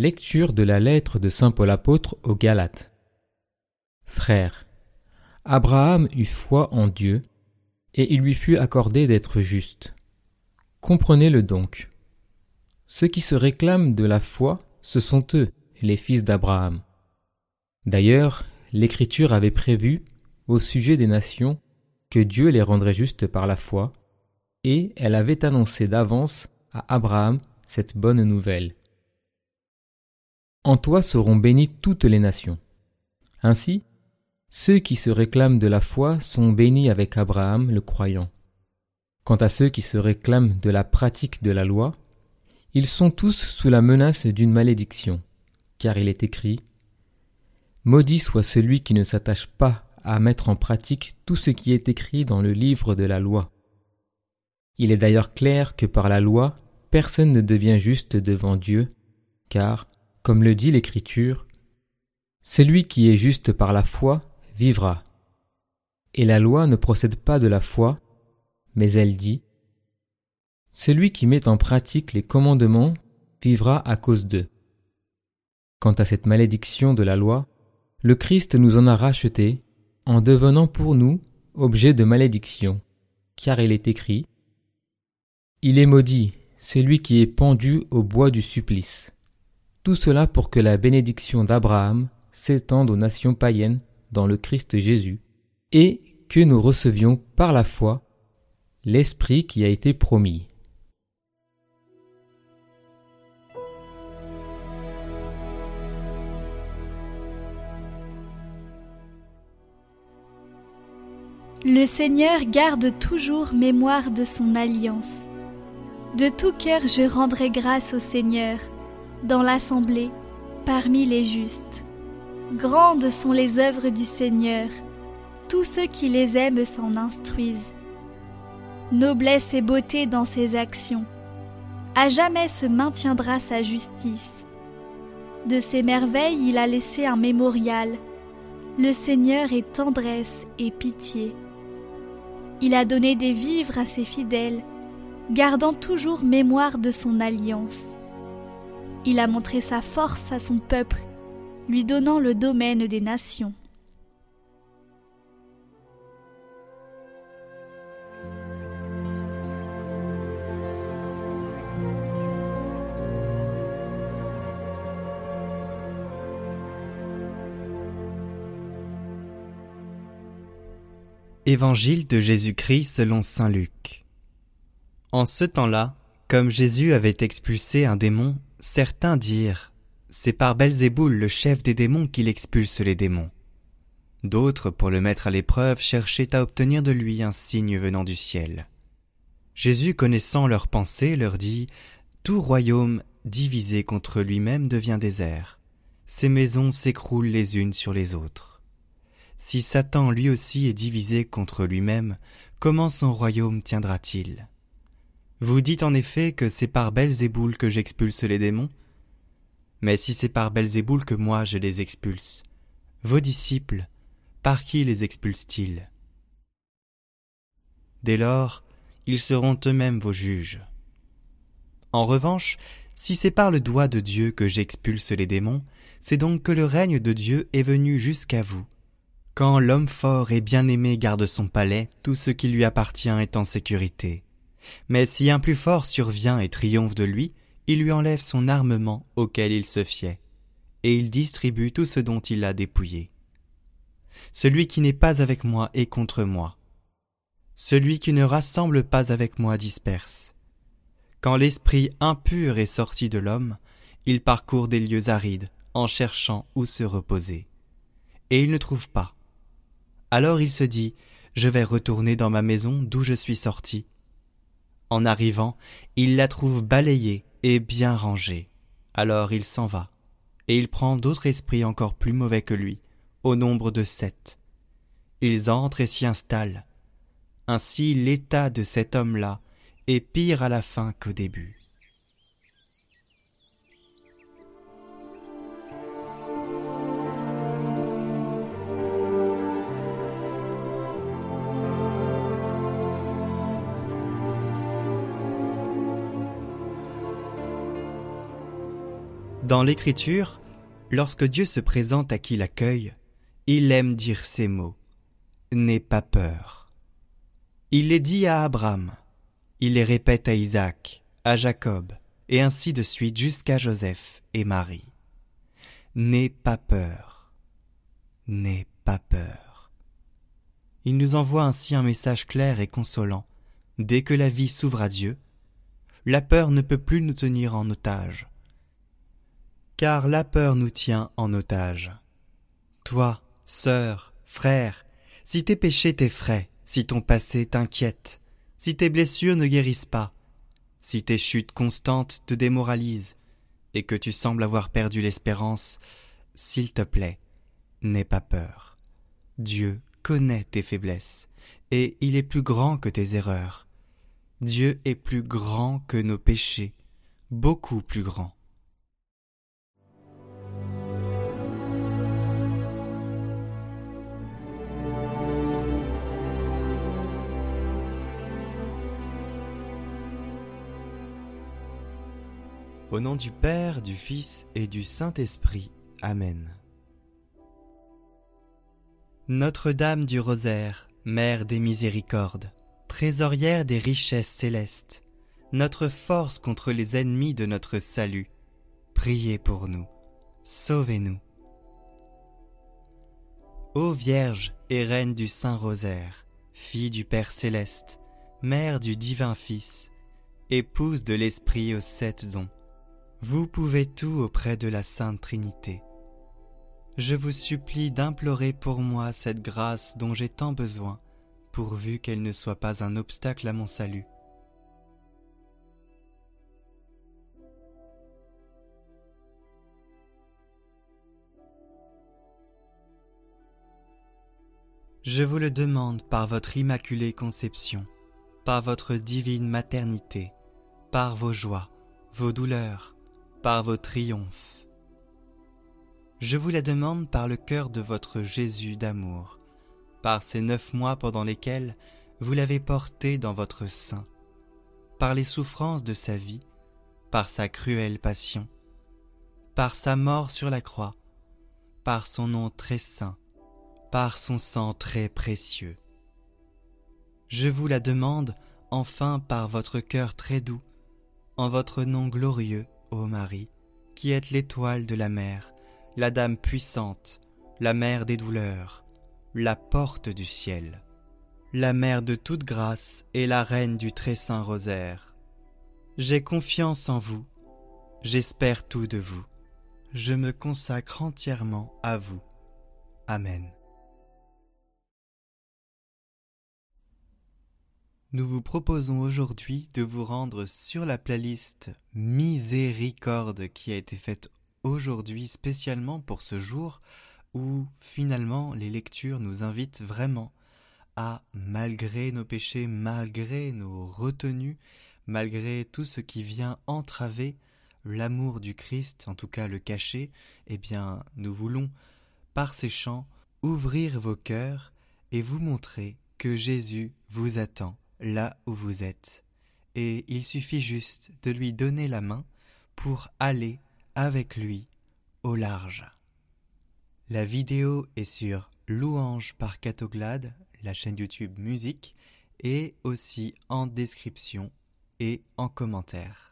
Lecture de la lettre de Saint Paul apôtre aux Galates. Frères, Abraham eut foi en Dieu, et il lui fut accordé d'être juste. Comprenez-le donc. Ceux qui se réclament de la foi, ce sont eux, les fils d'Abraham. D'ailleurs, l'Écriture avait prévu, au sujet des nations, que Dieu les rendrait justes par la foi, et elle avait annoncé d'avance à Abraham cette bonne nouvelle. En toi seront bénies toutes les nations. Ainsi, ceux qui se réclament de la foi sont bénis avec Abraham le croyant. Quant à ceux qui se réclament de la pratique de la loi, ils sont tous sous la menace d'une malédiction, car il est écrit Maudit soit celui qui ne s'attache pas à mettre en pratique tout ce qui est écrit dans le livre de la loi. Il est d'ailleurs clair que par la loi, personne ne devient juste devant Dieu, car, comme le dit l'Écriture, celui qui est juste par la foi vivra. Et la loi ne procède pas de la foi, mais elle dit Celui qui met en pratique les commandements vivra à cause d'eux. Quant à cette malédiction de la loi, le Christ nous en a racheté en devenant pour nous objet de malédiction, car il est écrit Il est maudit, celui qui est pendu au bois du supplice. Tout cela pour que la bénédiction d'Abraham s'étende aux nations païennes dans le Christ Jésus, et que nous recevions par la foi l'Esprit qui a été promis. Le Seigneur garde toujours mémoire de son alliance. De tout cœur je rendrai grâce au Seigneur, dans l'assemblée, parmi les justes. Grandes sont les œuvres du Seigneur, tous ceux qui les aiment s'en instruisent. Noblesse et beauté dans ses actions, à jamais se maintiendra sa justice. De ses merveilles il a laissé un mémorial, le Seigneur est tendresse et pitié. Il a donné des vivres à ses fidèles, gardant toujours mémoire de son alliance. Il a montré sa force à son peuple, lui donnant le domaine des nations. Évangile de Jésus-Christ selon Saint Luc. En ce temps-là, comme Jésus avait expulsé un démon, certains dirent C'est par Belzéboul, le chef des démons, qu'il expulse les démons. D'autres, pour le mettre à l'épreuve, cherchaient à obtenir de lui un signe venant du ciel. Jésus, connaissant leurs pensées, leur dit Tout royaume divisé contre lui-même devient désert. Ses maisons s'écroulent les unes sur les autres. Si Satan lui aussi est divisé contre lui-même, comment son royaume tiendra-t-il? Vous dites en effet que c'est par Belzéboul que j'expulse les démons Mais si c'est par Belzéboul que moi je les expulse, vos disciples, par qui les expulsent-ils? Dès lors, ils seront eux-mêmes vos juges. En revanche, si c'est par le doigt de Dieu que j'expulse les démons, c'est donc que le règne de Dieu est venu jusqu'à vous. Quand l'homme fort et bien-aimé garde son palais, tout ce qui lui appartient est en sécurité. Mais si un plus fort survient et triomphe de lui, il lui enlève son armement auquel il se fiait, et il distribue tout ce dont il l'a dépouillé. Celui qui n'est pas avec moi est contre moi. Celui qui ne rassemble pas avec moi disperse. Quand l'esprit impur est sorti de l'homme, il parcourt des lieux arides en cherchant où se reposer. Et il ne trouve pas. Alors il se dit, je vais retourner dans ma maison d'où je suis sorti, en arrivant, il la trouve balayée et bien rangée. Alors il s'en va, et il prend d'autres esprits encore plus mauvais que lui, au nombre de sept. Ils entrent et s'y installent. Ainsi l'état de cet homme-là est pire à la fin qu'au début. Dans l'Écriture, lorsque Dieu se présente à qui l'accueille, il aime dire ces mots. N'aie pas peur. Il les dit à Abraham, il les répète à Isaac, à Jacob, et ainsi de suite jusqu'à Joseph et Marie. N'aie pas peur. N'aie pas peur. Il nous envoie ainsi un message clair et consolant. Dès que la vie s'ouvre à Dieu, la peur ne peut plus nous tenir en otage. Car la peur nous tient en otage. Toi, sœur, frère, si tes péchés t'effraient, si ton passé t'inquiète, si tes blessures ne guérissent pas, si tes chutes constantes te démoralisent, et que tu sembles avoir perdu l'espérance, s'il te plaît, n'aie pas peur. Dieu connaît tes faiblesses, et il est plus grand que tes erreurs. Dieu est plus grand que nos péchés, beaucoup plus grand. Au nom du Père, du Fils et du Saint-Esprit. Amen. Notre-Dame du Rosaire, Mère des miséricordes, trésorière des richesses célestes, notre force contre les ennemis de notre salut, priez pour nous, sauvez-nous. Ô Vierge et Reine du Saint-Rosaire, fille du Père céleste, Mère du divin Fils, épouse de l'Esprit aux sept dons, vous pouvez tout auprès de la Sainte Trinité. Je vous supplie d'implorer pour moi cette grâce dont j'ai tant besoin, pourvu qu'elle ne soit pas un obstacle à mon salut. Je vous le demande par votre immaculée conception, par votre divine maternité, par vos joies, vos douleurs, par vos triomphes. Je vous la demande par le cœur de votre Jésus d'amour, par ces neuf mois pendant lesquels vous l'avez porté dans votre sein, par les souffrances de sa vie, par sa cruelle passion, par sa mort sur la croix, par son nom très saint, par son sang très précieux. Je vous la demande enfin par votre cœur très doux, en votre nom glorieux, ô Marie, qui êtes l'étoile de la mer, la dame puissante, la mère des douleurs, la porte du ciel, la mère de toute grâce et la reine du très saint rosaire. J'ai confiance en vous, j'espère tout de vous, je me consacre entièrement à vous. Amen. Nous vous proposons aujourd'hui de vous rendre sur la playlist Miséricorde qui a été faite aujourd'hui spécialement pour ce jour où finalement les lectures nous invitent vraiment à, malgré nos péchés, malgré nos retenues, malgré tout ce qui vient entraver l'amour du Christ, en tout cas le cacher, eh bien nous voulons, par ces chants, ouvrir vos cœurs et vous montrer que Jésus vous attend là où vous êtes, et il suffit juste de lui donner la main pour aller avec lui au large. La vidéo est sur Louange par Catoglade, la chaîne YouTube musique, et aussi en description et en commentaire.